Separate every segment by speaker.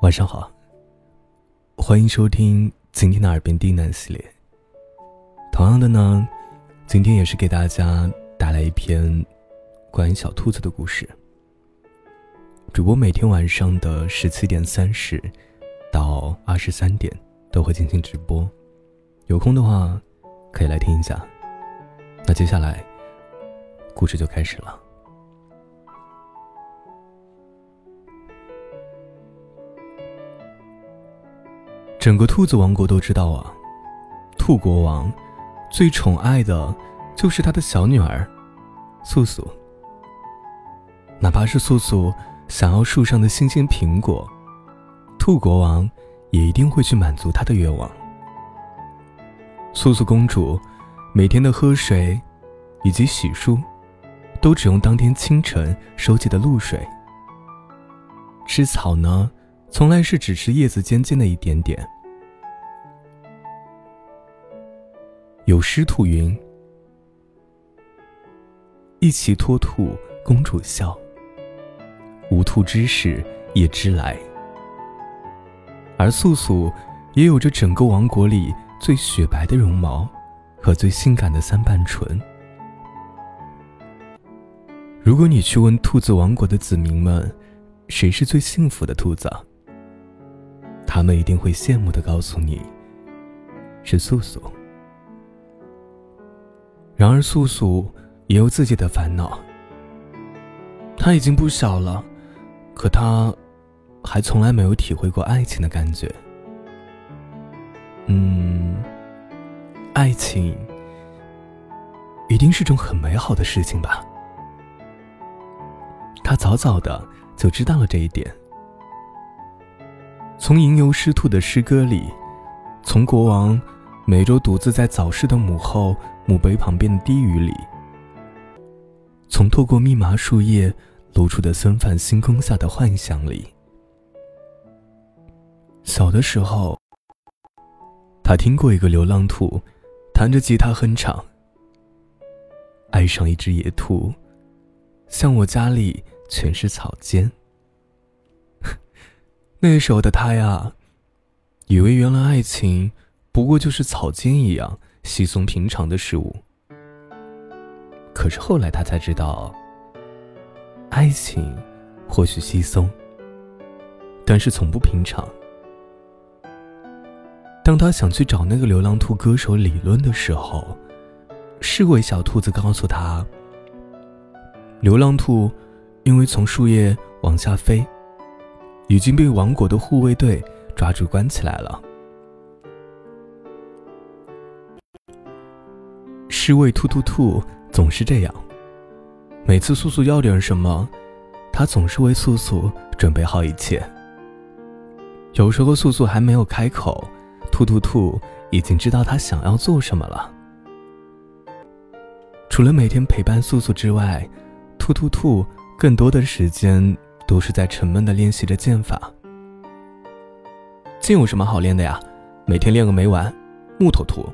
Speaker 1: 晚上好，欢迎收听今天的耳边低喃系列。同样的呢，今天也是给大家带来一篇关于小兔子的故事。主播每天晚上的十七点三十到二十三点都会进行直播，有空的话可以来听一下。那接下来故事就开始了。整个兔子王国都知道啊，兔国王最宠爱的就是他的小女儿素素。哪怕是素素想要树上的新鲜苹果，兔国王也一定会去满足她的愿望。素素公主每天的喝水以及洗漱，都只用当天清晨收集的露水。吃草呢？从来是只吃叶子尖尖的一点点。有诗兔云：“一骑脱兔公主笑，无兔之事也知来。”而素素也有着整个王国里最雪白的绒毛和最性感的三瓣唇。如果你去问兔子王国的子民们，谁是最幸福的兔子？他们一定会羡慕的告诉你，是素素。然而，素素也有自己的烦恼。她已经不小了，可她还从来没有体会过爱情的感觉。嗯，爱情一定是种很美好的事情吧？她早早的就知道了这一点。从吟游诗兔的诗歌里，从国王每周独自在早市的母后墓碑旁边的低语里，从透过密麻树叶露出的森繁星空下的幻想里，小的时候，他听过一个流浪兔弹着吉他哼唱：“爱上一只野兔，像我家里全是草尖。”那时候的他呀，以为原来爱情不过就是草尖一样稀松平常的事物。可是后来他才知道，爱情或许稀松，但是从不平常。当他想去找那个流浪兔歌手理论的时候，是位小兔子告诉他，流浪兔因为从树叶往下飞。已经被王国的护卫队抓住关起来了。侍卫兔兔兔总是这样，每次素素要点什么，他总是为素素准备好一切。有时候素素还没有开口，兔兔兔已经知道他想要做什么了。除了每天陪伴素素之外，兔兔兔更多的时间。都是在沉闷的练习着剑法。剑有什么好练的呀？每天练个没完。木头兔。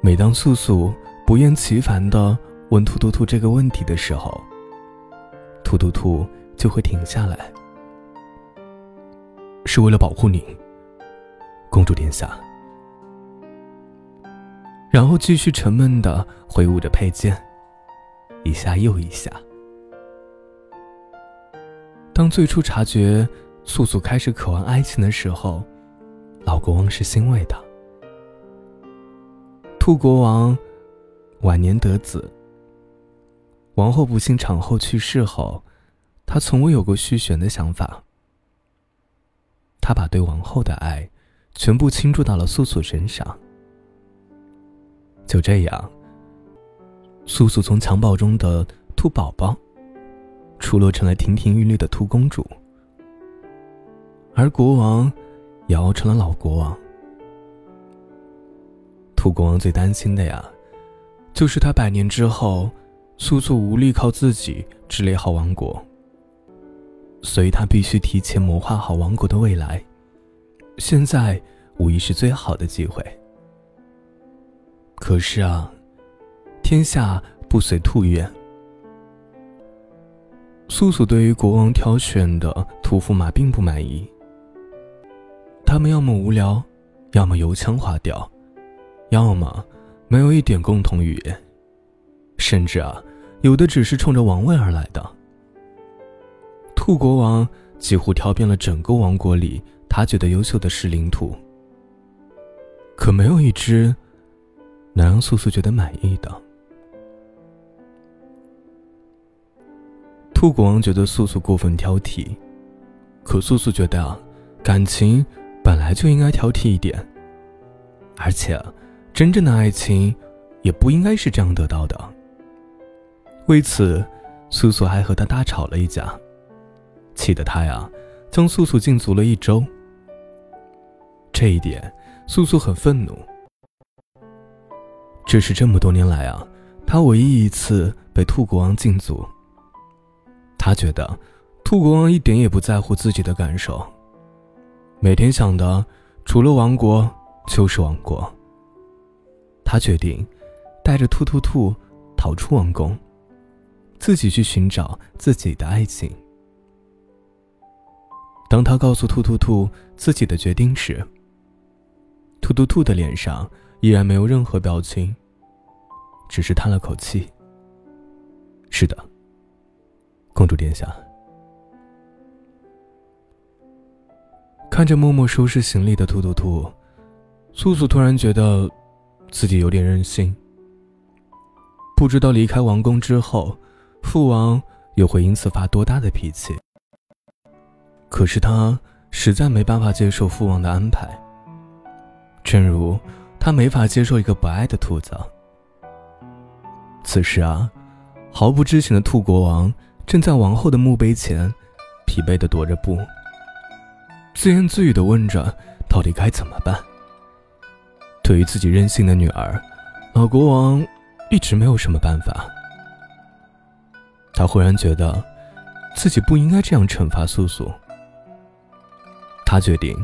Speaker 1: 每当素素不厌其烦的问兔兔兔这个问题的时候，兔兔兔就会停下来，是为了保护你，公主殿下。然后继续沉闷的挥舞着佩剑，一下又一下。当最初察觉素素开始渴望爱情的时候，老国王是欣慰的。兔国王晚年得子，王后不幸产后去世后，他从未有过续弦的想法。他把对王后的爱全部倾注到了素素身上。就这样，素素从襁褓中的兔宝宝。出落成了亭亭玉立的兔公主，而国王也熬成了老国王。兔国王最担心的呀，就是他百年之后，素素无力靠自己治理好王国，所以他必须提前谋划好王国的未来。现在无疑是最好的机会。可是啊，天下不随兔愿。素素对于国王挑选的屠夫马并不满意。他们要么无聊，要么油腔滑调，要么没有一点共同语言，甚至啊，有的只是冲着王位而来的。兔国王几乎挑遍了整个王国里他觉得优秀的士领土，可没有一只能让素素觉得满意的。兔国王觉得素素过分挑剔，可素素觉得啊，感情本来就应该挑剔一点，而且真正的爱情也不应该是这样得到的。为此，素素还和他大吵了一架，气得他呀，将素素禁足了一周。这一点，素素很愤怒。这是这么多年来啊，他唯一一次被兔国王禁足。他觉得，兔国王一点也不在乎自己的感受，每天想的除了王国就是王国。他决定带着兔兔兔逃出王宫，自己去寻找自己的爱情。当他告诉兔兔兔自己的决定时，兔兔兔的脸上依然没有任何表情，只是叹了口气。是的。公主殿下，看着默默收拾行李的兔兔兔，素素突然觉得自己有点任性。不知道离开王宫之后，父王又会因此发多大的脾气。可是他实在没办法接受父王的安排，正如他没法接受一个不爱的兔子。此时啊，毫不知情的兔国王。正在王后的墓碑前，疲惫的踱着步，自言自语的问着：“到底该怎么办？”对于自己任性的女儿，老国王一直没有什么办法。他忽然觉得，自己不应该这样惩罚素素。他决定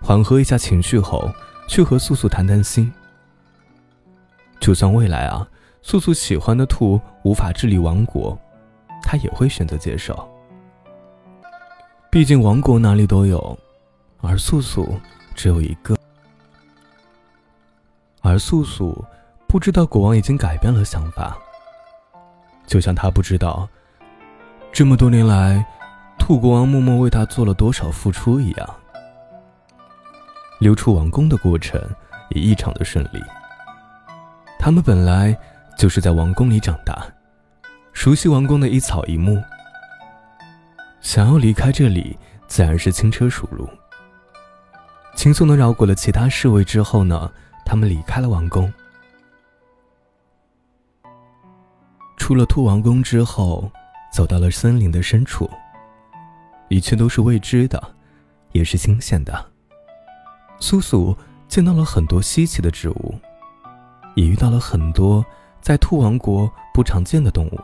Speaker 1: 缓和一下情绪后，去和素素谈谈心。就算未来啊，素素喜欢的兔无法治理王国。他也会选择接受，毕竟王国哪里都有，而素素只有一个。而素素不知道国王已经改变了想法，就像他不知道这么多年来兔国王默默为他做了多少付出一样。流出王宫的过程也异常的顺利。他们本来就是在王宫里长大。熟悉王宫的一草一木，想要离开这里，自然是轻车熟路。轻松的绕过了其他侍卫之后呢，他们离开了王宫。出了兔王宫之后，走到了森林的深处。一切都是未知的，也是新鲜的。苏苏见到了很多稀奇的植物，也遇到了很多在兔王国不常见的动物。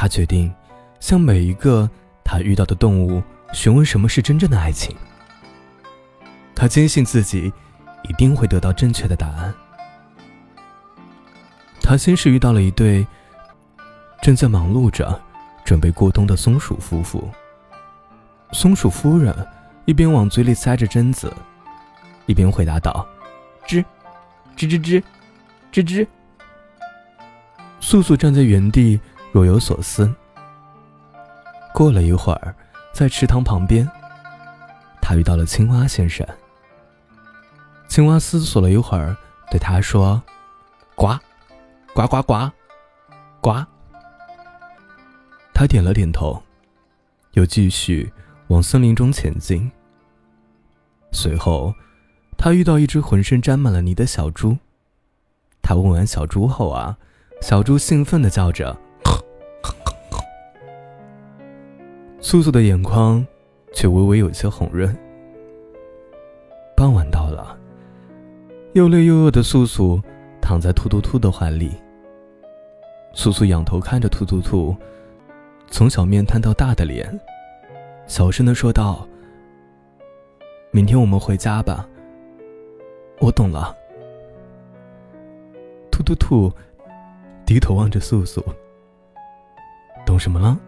Speaker 1: 他决定向每一个他遇到的动物询问什么是真正的爱情。他坚信自己一定会得到正确的答案。他先是遇到了一对正在忙碌着准备过冬的松鼠夫妇。松鼠夫人一边往嘴里塞着榛子，一边回答道：“吱，吱吱吱，吱吱。”素素站在原地。若有所思。过了一会儿，在池塘旁边，他遇到了青蛙先生。青蛙思索了一会儿，对他说：“呱，呱呱呱，呱。”他点了点头，又继续往森林中前进。随后，他遇到一只浑身沾满了泥的小猪。他问完小猪后啊，小猪兴奋地叫着。素素的眼眶却微微有些红润。傍晚到了，又累又饿的素素躺在兔兔兔的怀里。素素仰头看着兔兔兔，从小面瘫到大的脸，小声的说道：“明天我们回家吧。”我懂了。兔兔兔低头望着素素，懂什么了？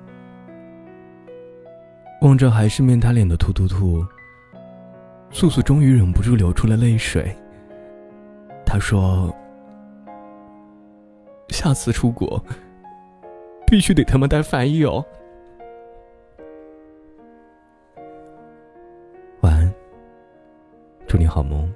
Speaker 1: 望着还是面瘫脸的兔兔兔，素素终于忍不住流出了泪水。她说：“下次出国，必须得他妈带翻译哦。”晚安，祝你好梦。